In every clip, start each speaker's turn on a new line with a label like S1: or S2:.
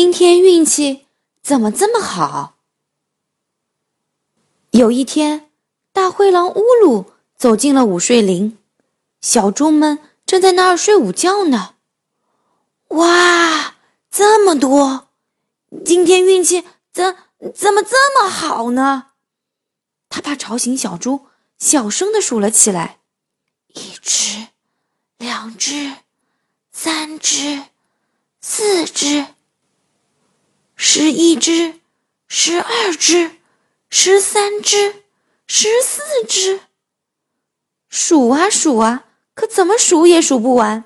S1: 今天运气怎么这么好？有一天，大灰狼乌鲁走进了午睡林，小猪们正在那儿睡午觉呢。哇，这么多！今天运气怎怎么这么好呢？他怕吵醒小猪，小声的数了起来：一只，两只，三只，四只，十一只，十二只，十三只，十四只。数啊数啊，可怎么数也数不完。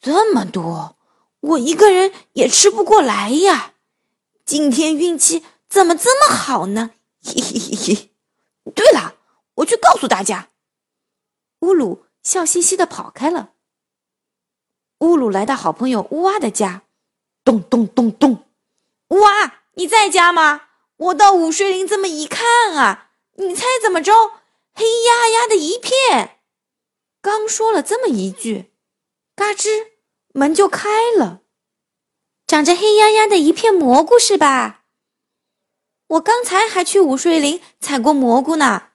S1: 这么多，我一个人也吃不过来呀！今天运气怎么这么好呢？嘿嘿嘿嘿！对了，我去告诉大家。乌鲁笑嘻嘻的跑开了。乌鲁来到好朋友乌蛙的家，咚咚咚咚，乌蛙，你在家吗？我到午睡林这么一看啊，你猜怎么着？黑压压的一片。刚说了这么一句。嘎吱，门就开了。长着黑压压的一片蘑菇是吧？我刚才还去午睡林采过蘑菇呢。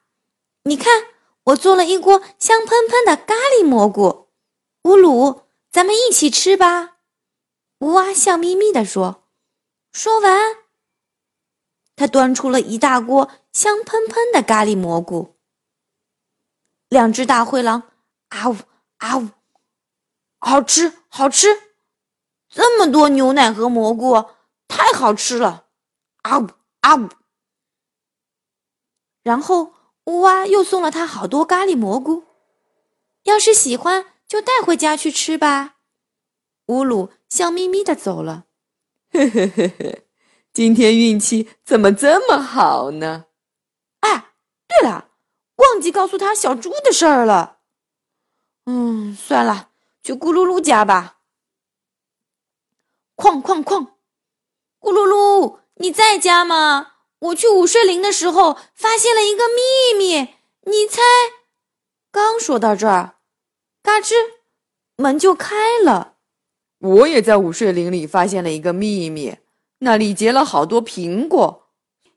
S1: 你看，我做了一锅香喷喷的咖喱蘑菇。乌鲁，咱们一起吃吧。乌蛙笑眯眯地说。说完，他端出了一大锅香喷喷的咖喱蘑菇。两只大灰狼，啊呜啊呜。好吃，好吃！这么多牛奶和蘑菇，太好吃了！啊呜啊呜！然后乌蛙又送了他好多咖喱蘑菇，要是喜欢就带回家去吃吧。乌鲁笑眯眯的走了。
S2: 嘿嘿嘿嘿，今天运气怎么这么好呢？
S1: 哎，对了，忘记告诉他小猪的事儿了。嗯，算了。去咕噜噜家吧。哐哐哐，咕噜噜，你在家吗？我去午睡林的时候发现了一个秘密，你猜？刚说到这儿，嘎吱，门就开了。
S2: 我也在午睡林里发现了一个秘密，那里结了好多苹果。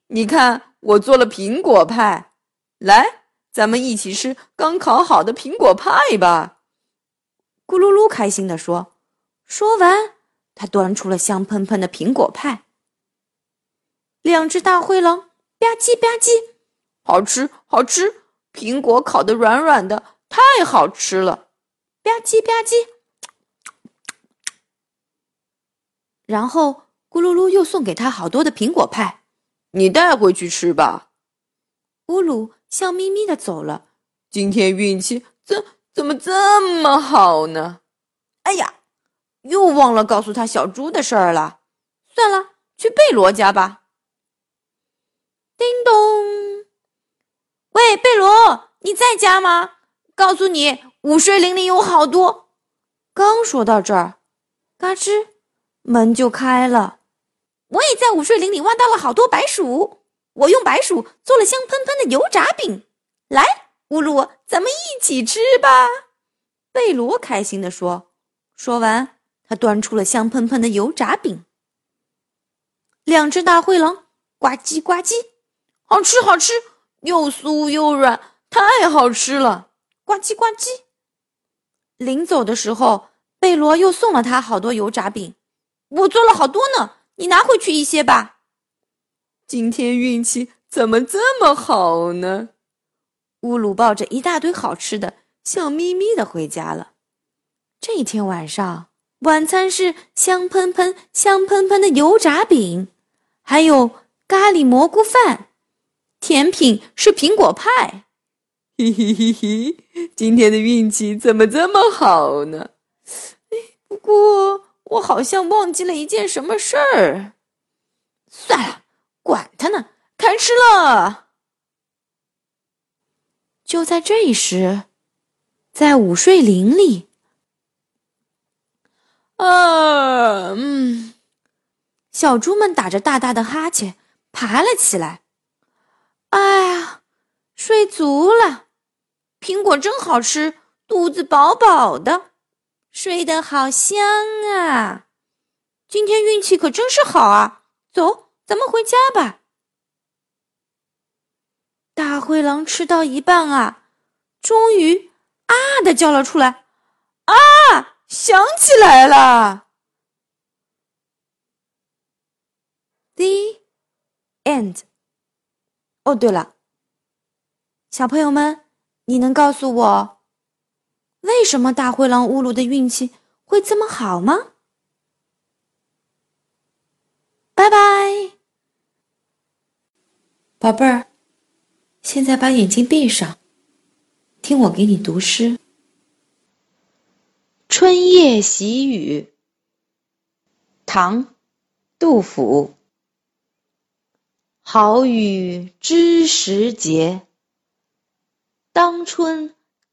S2: 你看，我做了苹果派，来，咱们一起吃刚烤好的苹果派吧。
S1: 咕噜噜开心地说：“说完，他端出了香喷喷的苹果派。两只大灰狼吧唧吧唧，好吃好吃！苹果烤得软软的，太好吃了！吧唧吧唧。然后咕噜噜又送给他好多的苹果派，
S2: 你带回去吃吧。”
S1: 乌鲁笑眯眯的走了。
S2: 今天运气怎？怎么这么好呢？
S1: 哎呀，又忘了告诉他小猪的事儿了。算了，去贝罗家吧。叮咚，喂，贝罗，你在家吗？告诉你，午睡铃铃有好多。刚说到这儿，嘎吱，门就开了。我也在午睡林里挖到了好多白薯，我用白薯做了香喷喷的油炸饼。来。乌鲁，咱们一起吃吧！贝罗开心地说。说完，他端出了香喷喷的油炸饼。两只大灰狼呱唧呱唧，好吃好吃，又酥又软，太好吃了！呱唧呱唧。临走的时候，贝罗又送了他好多油炸饼。我做了好多呢，你拿回去一些吧。
S2: 今天运气怎么这么好呢？
S1: 乌鲁抱着一大堆好吃的，笑眯眯的回家了。这天晚上，晚餐是香喷喷、香喷喷的油炸饼，还有咖喱蘑菇饭。甜品是苹果派。
S2: 嘿嘿嘿嘿，今天的运气怎么这么好呢？
S1: 不过我好像忘记了一件什么事儿。算了，管他呢，开吃了。就在这时，在午睡林里，啊，嗯，小猪们打着大大的哈欠，爬了起来。哎呀，睡足了，苹果真好吃，肚子饱饱的，睡得好香啊！今天运气可真是好啊！走，咱们回家吧。大灰狼吃到一半啊，终于啊的叫了出来：“
S2: 啊，想起来了
S1: ！”The end。哦，对了，小朋友们，你能告诉我，为什么大灰狼乌鲁的运气会这么好吗？拜拜，宝贝儿，现在把眼睛闭上，听我给你读诗《春夜喜雨》。唐·杜甫。好雨知时节，当春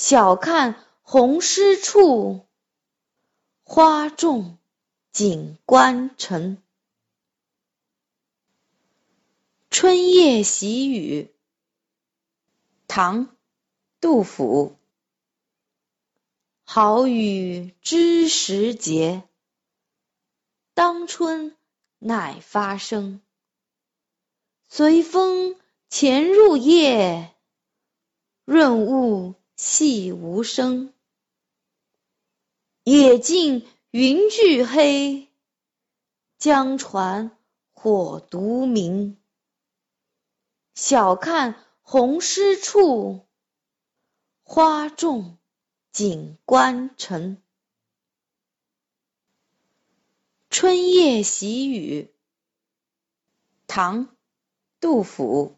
S1: 晓看红湿处，花重锦官城。春夜喜雨。唐·杜甫。好雨知时节，当春。乃发生，随风潜入夜，润物细无声。野径云俱黑，江船火独明。晓看红湿处，花重锦官城。春夜喜雨。唐·杜甫。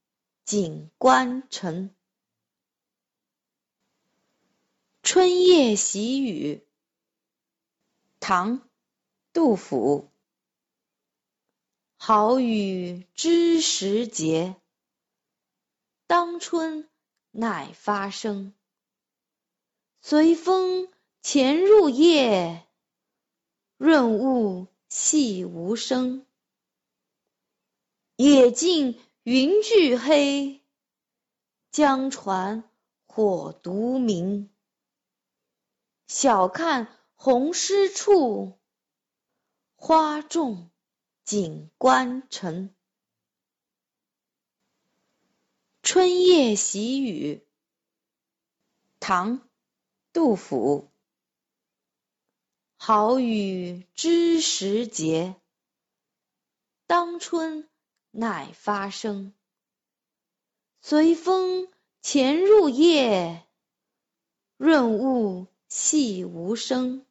S1: 锦官城。春夜喜雨。唐·杜甫。好雨知时节，当春乃发生。随风潜入夜，润物。细无声，野径云俱黑，江船火独明。晓看红湿处，花重锦官城。春夜喜雨。唐·杜甫。好雨知时节，当春乃发生。随风潜入夜，润物细无声。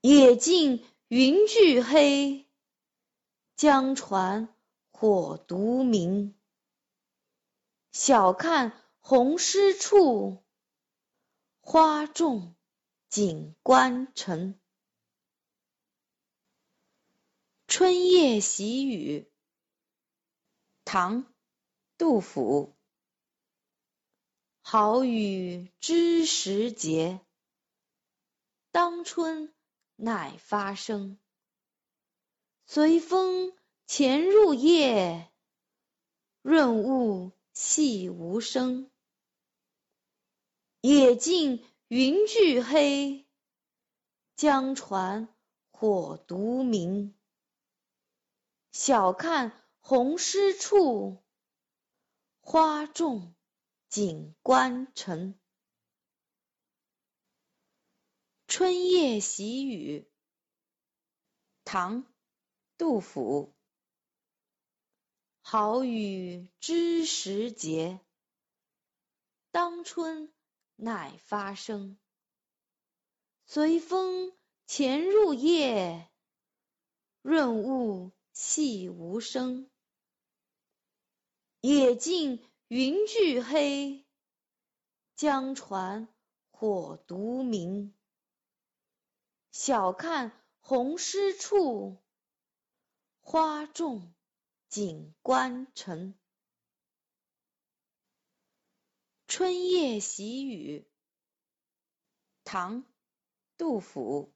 S1: 野径云俱黑，江船火独明。晓看红湿处，花重。锦官城，春夜喜雨。唐·杜甫。好雨知时节，当春乃发生。随风潜入夜，润物细无声。野径云俱黑，江船火独明。晓看红湿处，花重锦官城。春夜喜雨，唐·杜甫。好雨知时节，当春乃发生。随风潜入夜，润物细无声。野径云俱黑，江船火独明。晓看红湿处，花重锦官城。春夜喜雨，唐·杜甫。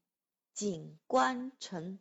S1: 景观城。